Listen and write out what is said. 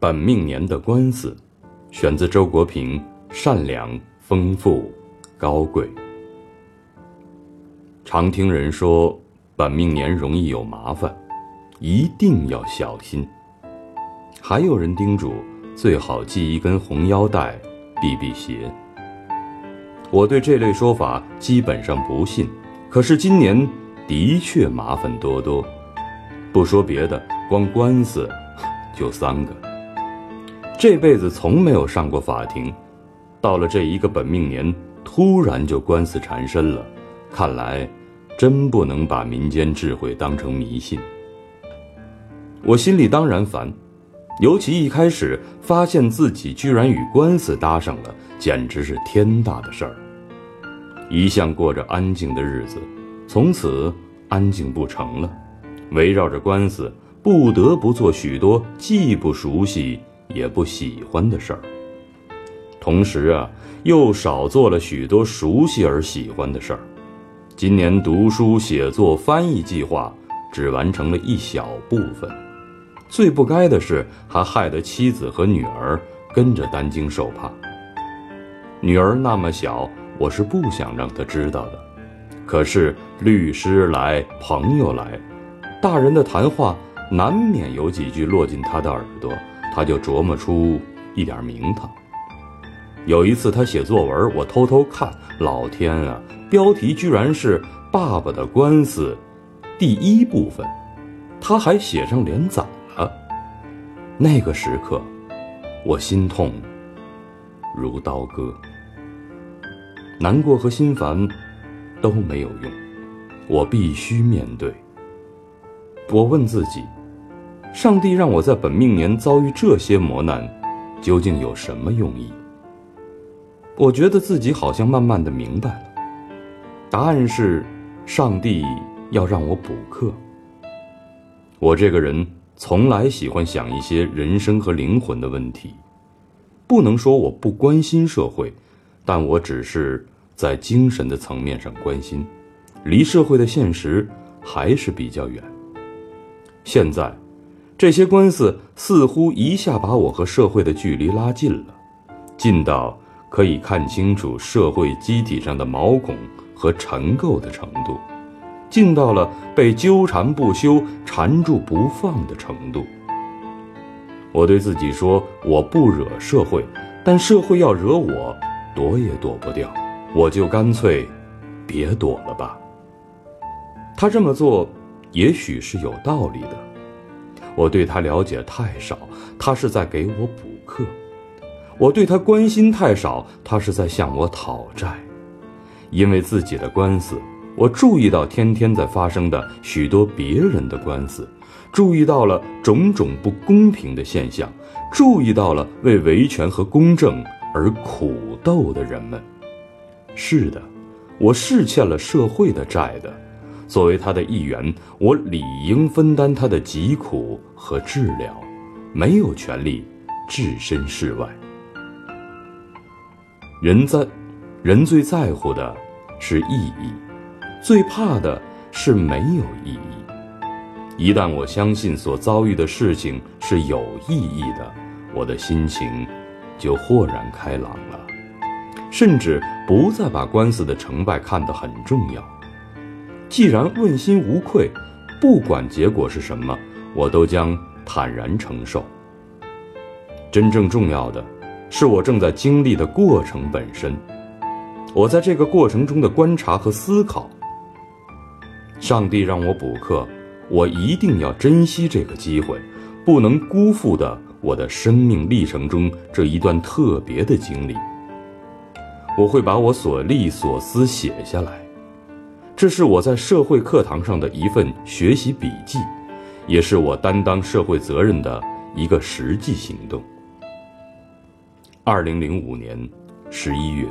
本命年的官司，选自周国平。善良、丰富、高贵。常听人说，本命年容易有麻烦，一定要小心。还有人叮嘱，最好系一根红腰带，避避邪。我对这类说法基本上不信，可是今年的确麻烦多多。不说别的，光官司就三个。这辈子从没有上过法庭。到了这一个本命年，突然就官司缠身了，看来真不能把民间智慧当成迷信。我心里当然烦，尤其一开始发现自己居然与官司搭上了，简直是天大的事儿。一向过着安静的日子，从此安静不成了，围绕着官司，不得不做许多既不熟悉也不喜欢的事儿。同时啊，又少做了许多熟悉而喜欢的事儿。今年读书、写作、翻译计划只完成了一小部分。最不该的是，还害得妻子和女儿跟着担惊受怕。女儿那么小，我是不想让她知道的。可是律师来，朋友来，大人的谈话难免有几句落进她的耳朵，他就琢磨出一点名堂。有一次，他写作文，我偷偷看，老天啊，标题居然是《爸爸的官司》，第一部分，他还写上连载了。那个时刻，我心痛如刀割，难过和心烦都没有用，我必须面对。我问自己，上帝让我在本命年遭遇这些磨难，究竟有什么用意？我觉得自己好像慢慢的明白了，答案是，上帝要让我补课。我这个人从来喜欢想一些人生和灵魂的问题，不能说我不关心社会，但我只是在精神的层面上关心，离社会的现实还是比较远。现在，这些官司似乎一下把我和社会的距离拉近了，近到。可以看清楚社会机体上的毛孔和尘垢的程度，近到了被纠缠不休、缠住不放的程度。我对自己说：“我不惹社会，但社会要惹我，躲也躲不掉。我就干脆别躲了吧。”他这么做，也许是有道理的。我对他了解太少，他是在给我补课。我对他关心太少，他是在向我讨债。因为自己的官司，我注意到天天在发生的许多别人的官司，注意到了种种不公平的现象，注意到了为维权和公正而苦斗的人们。是的，我是欠了社会的债的。作为他的一员，我理应分担他的疾苦和治疗，没有权利置身事外。人在，人最在乎的是意义，最怕的是没有意义。一旦我相信所遭遇的事情是有意义的，我的心情就豁然开朗了，甚至不再把官司的成败看得很重要。既然问心无愧，不管结果是什么，我都将坦然承受。真正重要的。是我正在经历的过程本身，我在这个过程中的观察和思考。上帝让我补课，我一定要珍惜这个机会，不能辜负的我的生命历程中这一段特别的经历。我会把我所历所思写下来，这是我在社会课堂上的一份学习笔记，也是我担当社会责任的一个实际行动。二零零五年十一月。